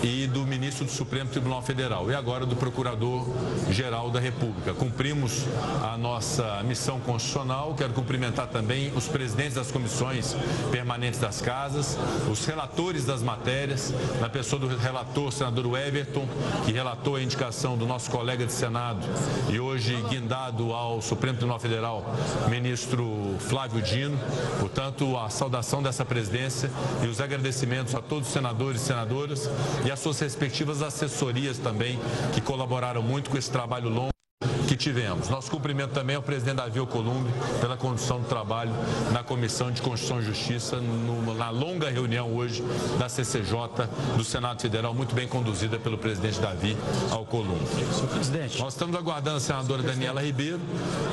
e do Do Supremo Tribunal Federal e agora do Procurador-Geral da República. Cumprimos a nossa missão constitucional. Quero cumprimentar também os presidentes das comissões permanentes das casas, os relatores das matérias, na pessoa do relator, senador Everton, que relatou a indicação do nosso colega de Senado e hoje guindado ao Supremo Tribunal Federal, ministro Flávio Dino. Portanto, a saudação dessa presidência e os agradecimentos a todos os senadores e senadoras e as suas respectivas assessorias também, que colaboraram muito com esse trabalho longo que tivemos. Nosso cumprimento também ao presidente Davi Alcolumbre pela condução do trabalho na Comissão de Constituição e Justiça, no, na longa reunião hoje da CCJ do Senado Federal, muito bem conduzida pelo presidente Davi Alcolumbre. Senhor presidente. Nós estamos aguardando a senadora Daniela Ribeiro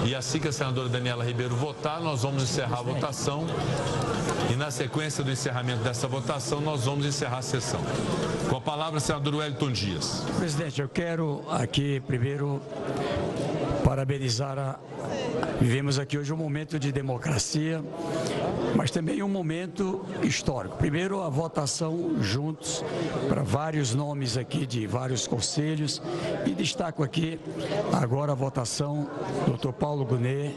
e assim que a senadora Daniela Ribeiro votar, nós vamos encerrar a votação e na sequência do encerramento dessa votação, nós vamos encerrar a sessão. Com a palavra, senador Wellington Dias. Presidente, eu quero aqui primeiro parabenizar a. Vivemos aqui hoje um momento de democracia, mas também um momento histórico. Primeiro, a votação juntos para vários nomes aqui de vários conselhos e destaco aqui agora a votação do Dr. Paulo Gunet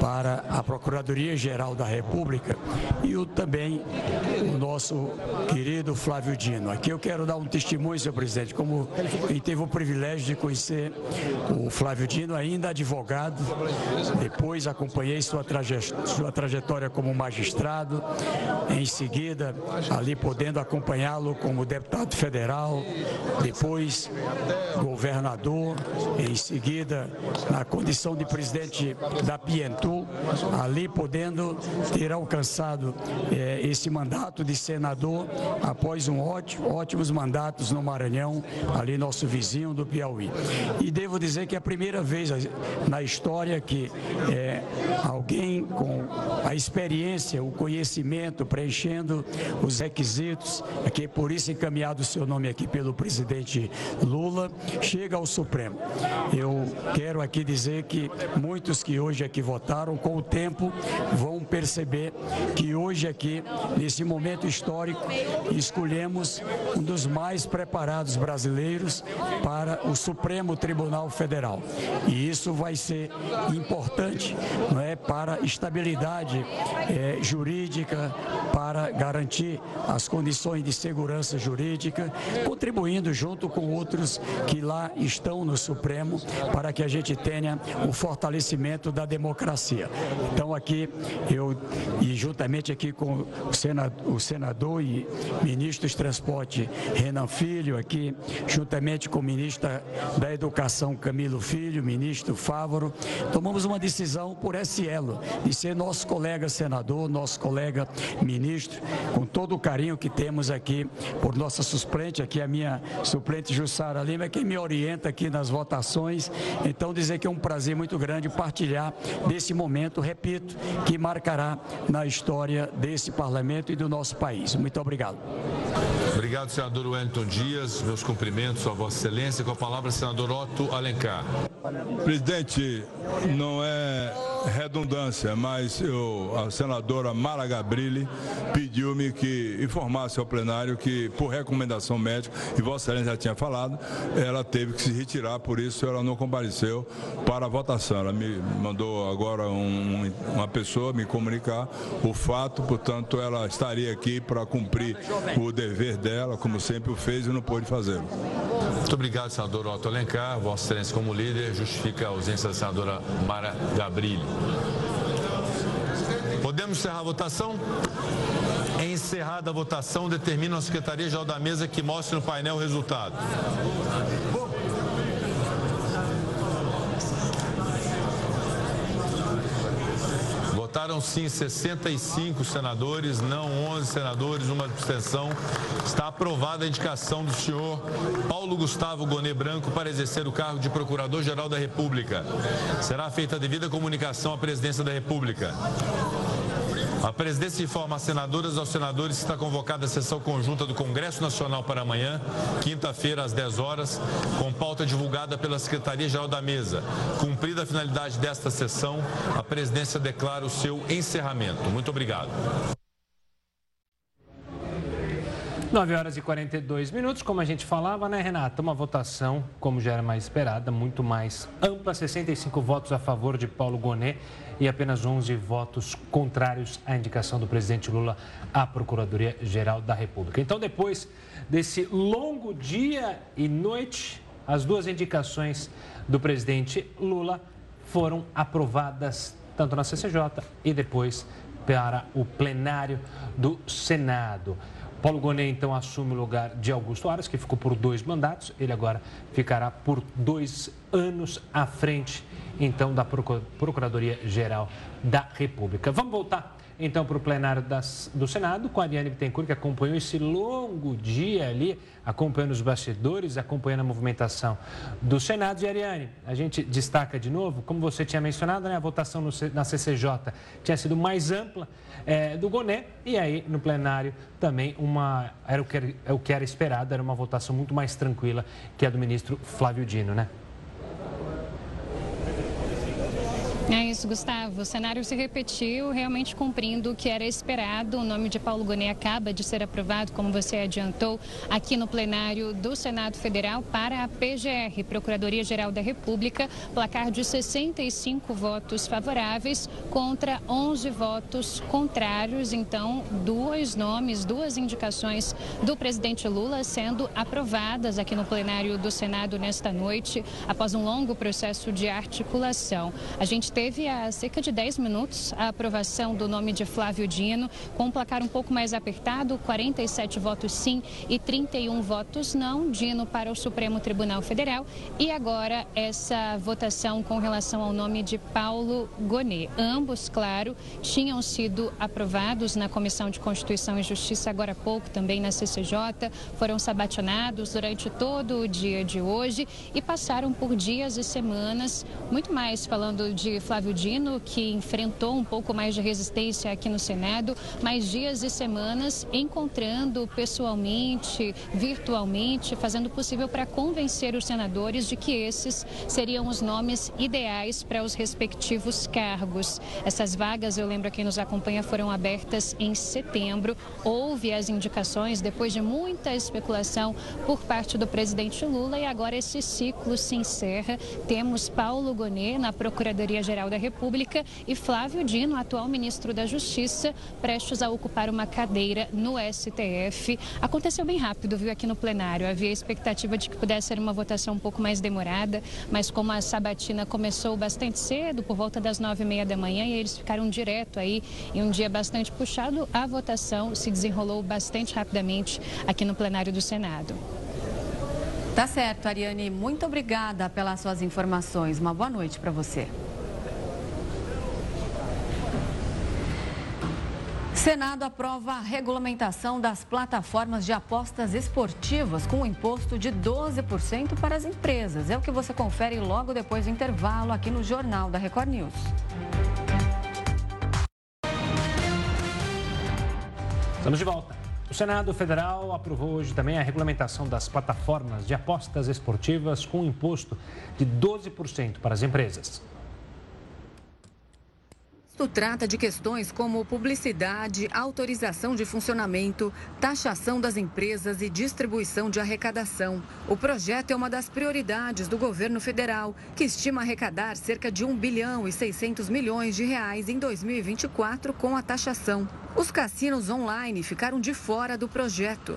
para a Procuradoria-Geral da República e o, também o nosso querido Flávio Dino. Aqui eu quero dar um testemunho, senhor presidente, como quem teve o privilégio de conhecer o Flávio Dino, ainda advogado, depois acompanhei sua, traje sua trajetória como magistrado, em seguida, ali podendo acompanhá-lo como deputado federal, depois governador, em seguida, na condição de presidente da Pientu, ali podendo ter alcançado eh, esse mandato de senador após um ótimo, ótimos mandatos no Maranhão, ali nosso vizinho do Piauí. E devo dizer que é a primeira vez na história que é, alguém com a experiência, o conhecimento, preenchendo os requisitos, que por isso encaminhado o seu nome aqui pelo presidente Lula, chega ao Supremo. Eu quero aqui dizer que muitos que hoje aqui votaram, com o tempo, vão perceber que hoje aqui, nesse momento histórico, escolhemos um dos mais preparados brasileiros para o Supremo Tribunal Federal. E isso vai ser importante não é, para estabilidade é, jurídica para garantir as condições de segurança jurídica, contribuindo junto com outros que lá estão no Supremo para que a gente tenha o fortalecimento da democracia. Então aqui eu e juntamente aqui com o senador, o senador e ministro dos Transportes Renan Filho aqui, juntamente com o ministro da Educação Camilo Filho, ministro Fávoro, tomamos uma decisão por esse elo de ser nosso colega senador, nosso colega ministro, com todo o carinho que temos aqui por nossa suplente, aqui a minha suplente Jussara Lima, quem me orienta aqui nas votações. Então dizer que é um prazer muito grande partilhar desse momento, repito, que marcará na história desse parlamento e do nosso país. Muito obrigado. Obrigado, senador Wellington Dias. Meus cumprimentos a Vossa Excelência. Com a palavra, senador Otto Alencar. Presidente, não é redundância, mas eu, a senadora Mara Gabrilli pediu-me que informasse ao plenário que, por recomendação médica, e Vossa Excelência já tinha falado, ela teve que se retirar, por isso ela não compareceu para a votação. Ela me mandou agora um, uma pessoa me comunicar o fato, portanto, ela estaria aqui para cumprir o dever dela, como sempre o fez e não pôde fazê-lo. Muito obrigado, senador Otto Alencar. Vossa Excelência, como líder, justifica a ausência da senadora Mara Gabrilli. Podemos encerrar a votação? Encerrada a votação, determina a Secretaria-Geral da Mesa que mostre no painel o resultado. Votaram sim 65 senadores, não 11 senadores, uma abstenção. Está aprovada a indicação do senhor Paulo Gustavo Gonê Branco para exercer o cargo de Procurador-Geral da República. Será feita a devida comunicação à Presidência da República. A presidência informa as senadoras e aos senadores que está convocada a sessão conjunta do Congresso Nacional para amanhã, quinta-feira, às 10 horas, com pauta divulgada pela Secretaria-Geral da Mesa. Cumprida a finalidade desta sessão, a presidência declara o seu encerramento. Muito obrigado. 9 horas e 42 minutos, como a gente falava, né, Renata? Uma votação, como já era mais esperada, muito mais ampla: 65 votos a favor de Paulo Gonet e apenas 11 votos contrários à indicação do presidente Lula à Procuradoria-Geral da República. Então, depois desse longo dia e noite, as duas indicações do presidente Lula foram aprovadas tanto na CCJ e depois para o plenário do Senado. Paulo Gonet, então, assume o lugar de Augusto Aras, que ficou por dois mandatos. Ele agora ficará por dois anos à frente, então, da Procuradoria-Geral da República. Vamos voltar então para o plenário das, do Senado com a Ariane Bittencourt, que acompanhou esse longo dia ali, acompanhando os bastidores, acompanhando a movimentação do Senado. E Ariane, a gente destaca de novo, como você tinha mencionado, né, a votação no, na CCJ tinha sido mais ampla é, do Goné, e aí no plenário também uma, era o que, é o que era esperado, era uma votação muito mais tranquila que a do ministro Flávio Dino, né? É isso, Gustavo. O cenário se repetiu, realmente cumprindo o que era esperado. O nome de Paulo Gonet acaba de ser aprovado, como você adiantou, aqui no plenário do Senado Federal para a PGR, Procuradoria-Geral da República, placar de 65 votos favoráveis contra 11 votos contrários. Então, dois nomes, duas indicações do presidente Lula sendo aprovadas aqui no plenário do Senado nesta noite, após um longo processo de articulação. A gente teve há cerca de 10 minutos a aprovação do nome de Flávio Dino, com um placar um pouco mais apertado, 47 votos sim e 31 votos não, Dino para o Supremo Tribunal Federal. E agora essa votação com relação ao nome de Paulo Gonet. Ambos, claro, tinham sido aprovados na Comissão de Constituição e Justiça agora há pouco, também na CCJ, foram sabationados durante todo o dia de hoje e passaram por dias e semanas, muito mais falando de Flávio Dino, que enfrentou um pouco mais de resistência aqui no Senado, mais dias e semanas encontrando pessoalmente, virtualmente, fazendo o possível para convencer os senadores de que esses seriam os nomes ideais para os respectivos cargos. Essas vagas, eu lembro a quem nos acompanha, foram abertas em setembro. Houve as indicações depois de muita especulação por parte do presidente Lula e agora esse ciclo se encerra. Temos Paulo Gonet na Procuradoria-Geral Procurador-Geral da República, e Flávio Dino, atual ministro da Justiça, prestes a ocupar uma cadeira no STF. Aconteceu bem rápido, viu, aqui no plenário. Havia expectativa de que pudesse ser uma votação um pouco mais demorada, mas como a sabatina começou bastante cedo, por volta das nove e meia da manhã, e eles ficaram direto aí em um dia bastante puxado, a votação se desenrolou bastante rapidamente aqui no plenário do Senado. Tá certo, Ariane. Muito obrigada pelas suas informações. Uma boa noite para você. Senado aprova a regulamentação das plataformas de apostas esportivas com um imposto de 12% para as empresas. É o que você confere logo depois do intervalo aqui no Jornal da Record News. Estamos de volta. O Senado Federal aprovou hoje também a regulamentação das plataformas de apostas esportivas com um imposto de 12% para as empresas. Isto trata de questões como publicidade, autorização de funcionamento, taxação das empresas e distribuição de arrecadação. O projeto é uma das prioridades do governo federal, que estima arrecadar cerca de 1 bilhão e 600 milhões de reais em 2024 com a taxação. Os cassinos online ficaram de fora do projeto.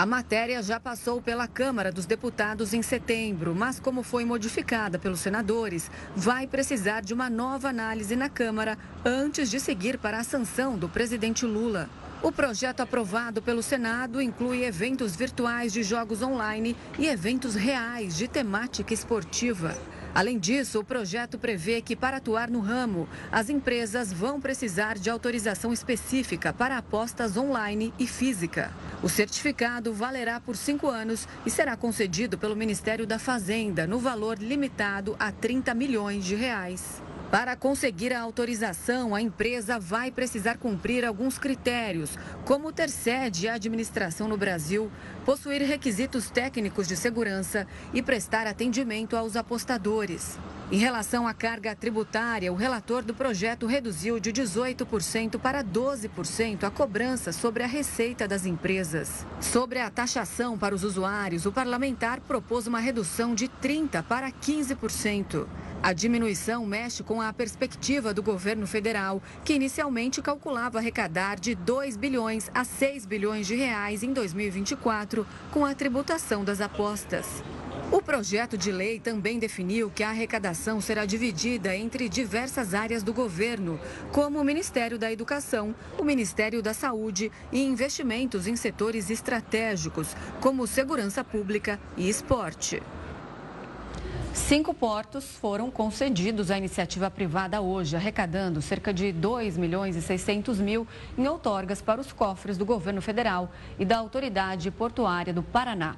A matéria já passou pela Câmara dos Deputados em setembro, mas como foi modificada pelos senadores, vai precisar de uma nova análise na Câmara antes de seguir para a sanção do presidente Lula. O projeto aprovado pelo Senado inclui eventos virtuais de jogos online e eventos reais de temática esportiva. Além disso, o projeto prevê que, para atuar no ramo, as empresas vão precisar de autorização específica para apostas online e física. O certificado valerá por cinco anos e será concedido pelo Ministério da Fazenda, no valor limitado a 30 milhões de reais. Para conseguir a autorização, a empresa vai precisar cumprir alguns critérios, como ter sede e administração no Brasil, possuir requisitos técnicos de segurança e prestar atendimento aos apostadores. Em relação à carga tributária, o relator do projeto reduziu de 18% para 12% a cobrança sobre a receita das empresas. Sobre a taxação para os usuários, o parlamentar propôs uma redução de 30% para 15%. A diminuição mexe com a perspectiva do governo federal, que inicialmente calculava arrecadar de 2 bilhões a 6 bilhões de reais em 2024 com a tributação das apostas. O projeto de lei também definiu que a arrecadação será dividida entre diversas áreas do governo, como o Ministério da Educação, o Ministério da Saúde e investimentos em setores estratégicos, como segurança pública e esporte. Cinco portos foram concedidos à iniciativa privada hoje, arrecadando cerca de 2 milhões e 600 mil em outorgas para os cofres do governo federal e da Autoridade Portuária do Paraná.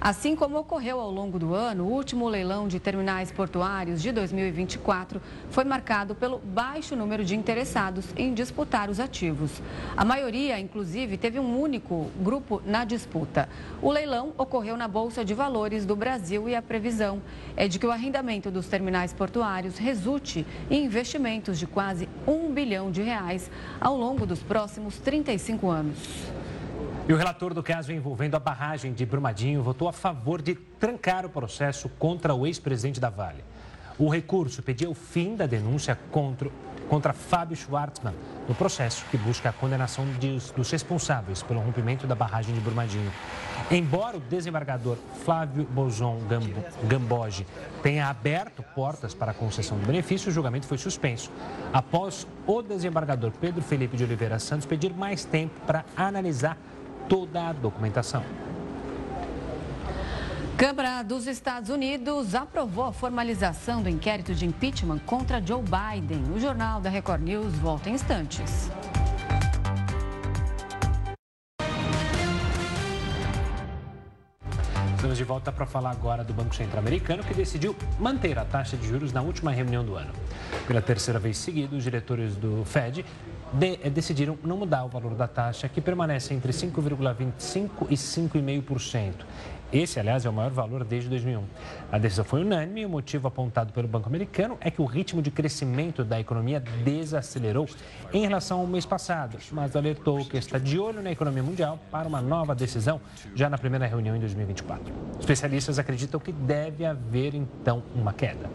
Assim como ocorreu ao longo do ano, o último leilão de terminais portuários de 2024 foi marcado pelo baixo número de interessados em disputar os ativos. A maioria, inclusive, teve um único grupo na disputa. O leilão ocorreu na Bolsa de Valores do Brasil e a previsão é de que o arrendamento dos terminais portuários resulte em investimentos de quase um bilhão de reais ao longo dos próximos 35 anos. E o relator do caso envolvendo a barragem de Brumadinho votou a favor de trancar o processo contra o ex-presidente da Vale. O recurso pedia o fim da denúncia contra, contra Fábio Schwartzman no processo que busca a condenação de, dos responsáveis pelo rompimento da barragem de Brumadinho. Embora o desembargador Flávio Bozon Gamboge tenha aberto portas para a concessão do benefício, o julgamento foi suspenso após o desembargador Pedro Felipe de Oliveira Santos pedir mais tempo para analisar toda a documentação. Câmara dos Estados Unidos aprovou a formalização do inquérito de impeachment contra Joe Biden. O Jornal da Record News volta em instantes. Estamos de volta para falar agora do Banco Central Americano, que decidiu manter a taxa de juros na última reunião do ano. Pela terceira vez seguida, os diretores do Fed de, eh, decidiram não mudar o valor da taxa, que permanece entre 5,25% e 5,5%. Esse, aliás, é o maior valor desde 2001. A decisão foi unânime e o motivo apontado pelo Banco Americano é que o ritmo de crescimento da economia desacelerou em relação ao mês passado, mas alertou que está de olho na economia mundial para uma nova decisão já na primeira reunião em 2024. Especialistas acreditam que deve haver, então, uma queda.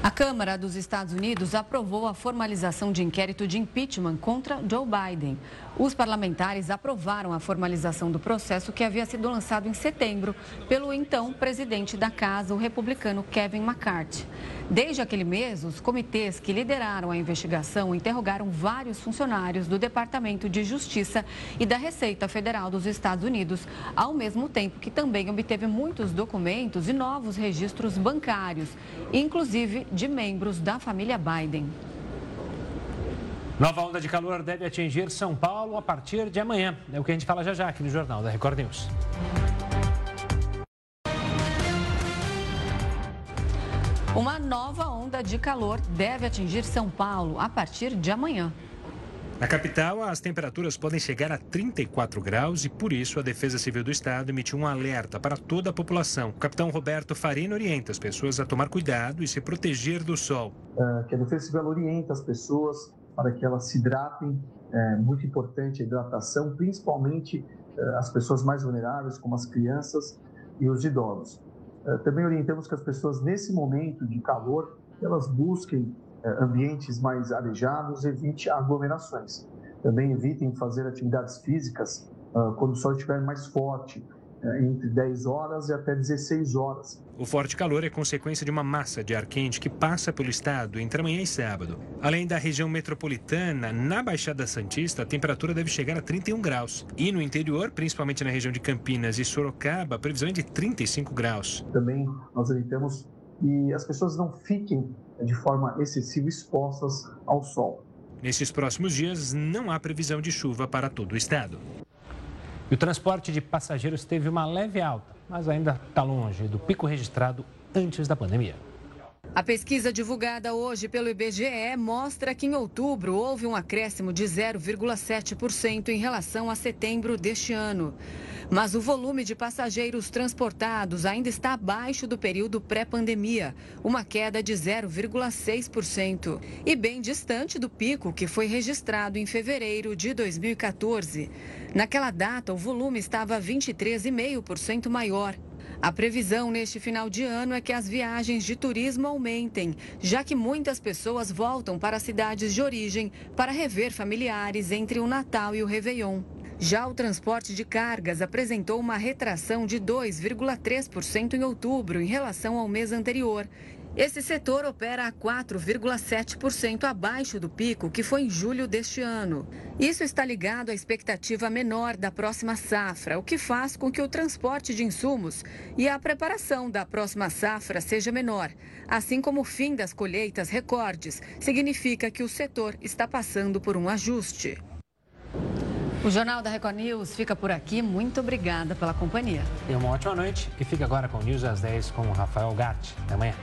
A Câmara dos Estados Unidos aprovou a formalização de inquérito de impeachment contra Joe Biden. Os parlamentares aprovaram a formalização do processo que havia sido lançado em setembro pelo então presidente da casa, o republicano Kevin McCarthy. Desde aquele mês, os comitês que lideraram a investigação interrogaram vários funcionários do Departamento de Justiça e da Receita Federal dos Estados Unidos, ao mesmo tempo que também obteve muitos documentos e novos registros bancários, inclusive de membros da família Biden. Nova onda de calor deve atingir São Paulo a partir de amanhã. É o que a gente fala já já aqui no Jornal da Record News. Uma nova onda de calor deve atingir São Paulo a partir de amanhã. Na capital, as temperaturas podem chegar a 34 graus e, por isso, a Defesa Civil do Estado emitiu um alerta para toda a população. O capitão Roberto Farina orienta as pessoas a tomar cuidado e se proteger do sol. Uh, que a Defesa Civil orienta as pessoas para que elas se hidratem. É muito importante a hidratação, principalmente uh, as pessoas mais vulneráveis, como as crianças e os idosos. Uh, também orientamos que as pessoas, nesse momento de calor, elas busquem eh, ambientes mais arejados, evite aglomerações. Também evitem fazer atividades físicas ah, quando o sol estiver mais forte, eh, entre 10 horas e até 16 horas. O forte calor é consequência de uma massa de ar quente que passa pelo estado entre amanhã e sábado. Além da região metropolitana, na Baixada Santista, a temperatura deve chegar a 31 graus. E no interior, principalmente na região de Campinas e Sorocaba, a previsão é de 35 graus. Também nós orientamos que as pessoas não fiquem de forma excessiva expostas ao sol. Nesses próximos dias, não há previsão de chuva para todo o estado. E o transporte de passageiros teve uma leve alta, mas ainda está longe do pico registrado antes da pandemia. A pesquisa divulgada hoje pelo IBGE mostra que em outubro houve um acréscimo de 0,7% em relação a setembro deste ano. Mas o volume de passageiros transportados ainda está abaixo do período pré-pandemia, uma queda de 0,6%, e bem distante do pico que foi registrado em fevereiro de 2014. Naquela data, o volume estava 23,5% maior. A previsão neste final de ano é que as viagens de turismo aumentem, já que muitas pessoas voltam para as cidades de origem para rever familiares entre o Natal e o Réveillon. Já o transporte de cargas apresentou uma retração de 2,3% em outubro em relação ao mês anterior. Esse setor opera a 4,7% abaixo do pico que foi em julho deste ano. Isso está ligado à expectativa menor da próxima safra, o que faz com que o transporte de insumos e a preparação da próxima safra seja menor. Assim como o fim das colheitas recordes, significa que o setor está passando por um ajuste. O Jornal da Record News fica por aqui. Muito obrigada pela companhia. E uma ótima noite. E fica agora com o News às 10 com o Rafael Gatti. Até amanhã.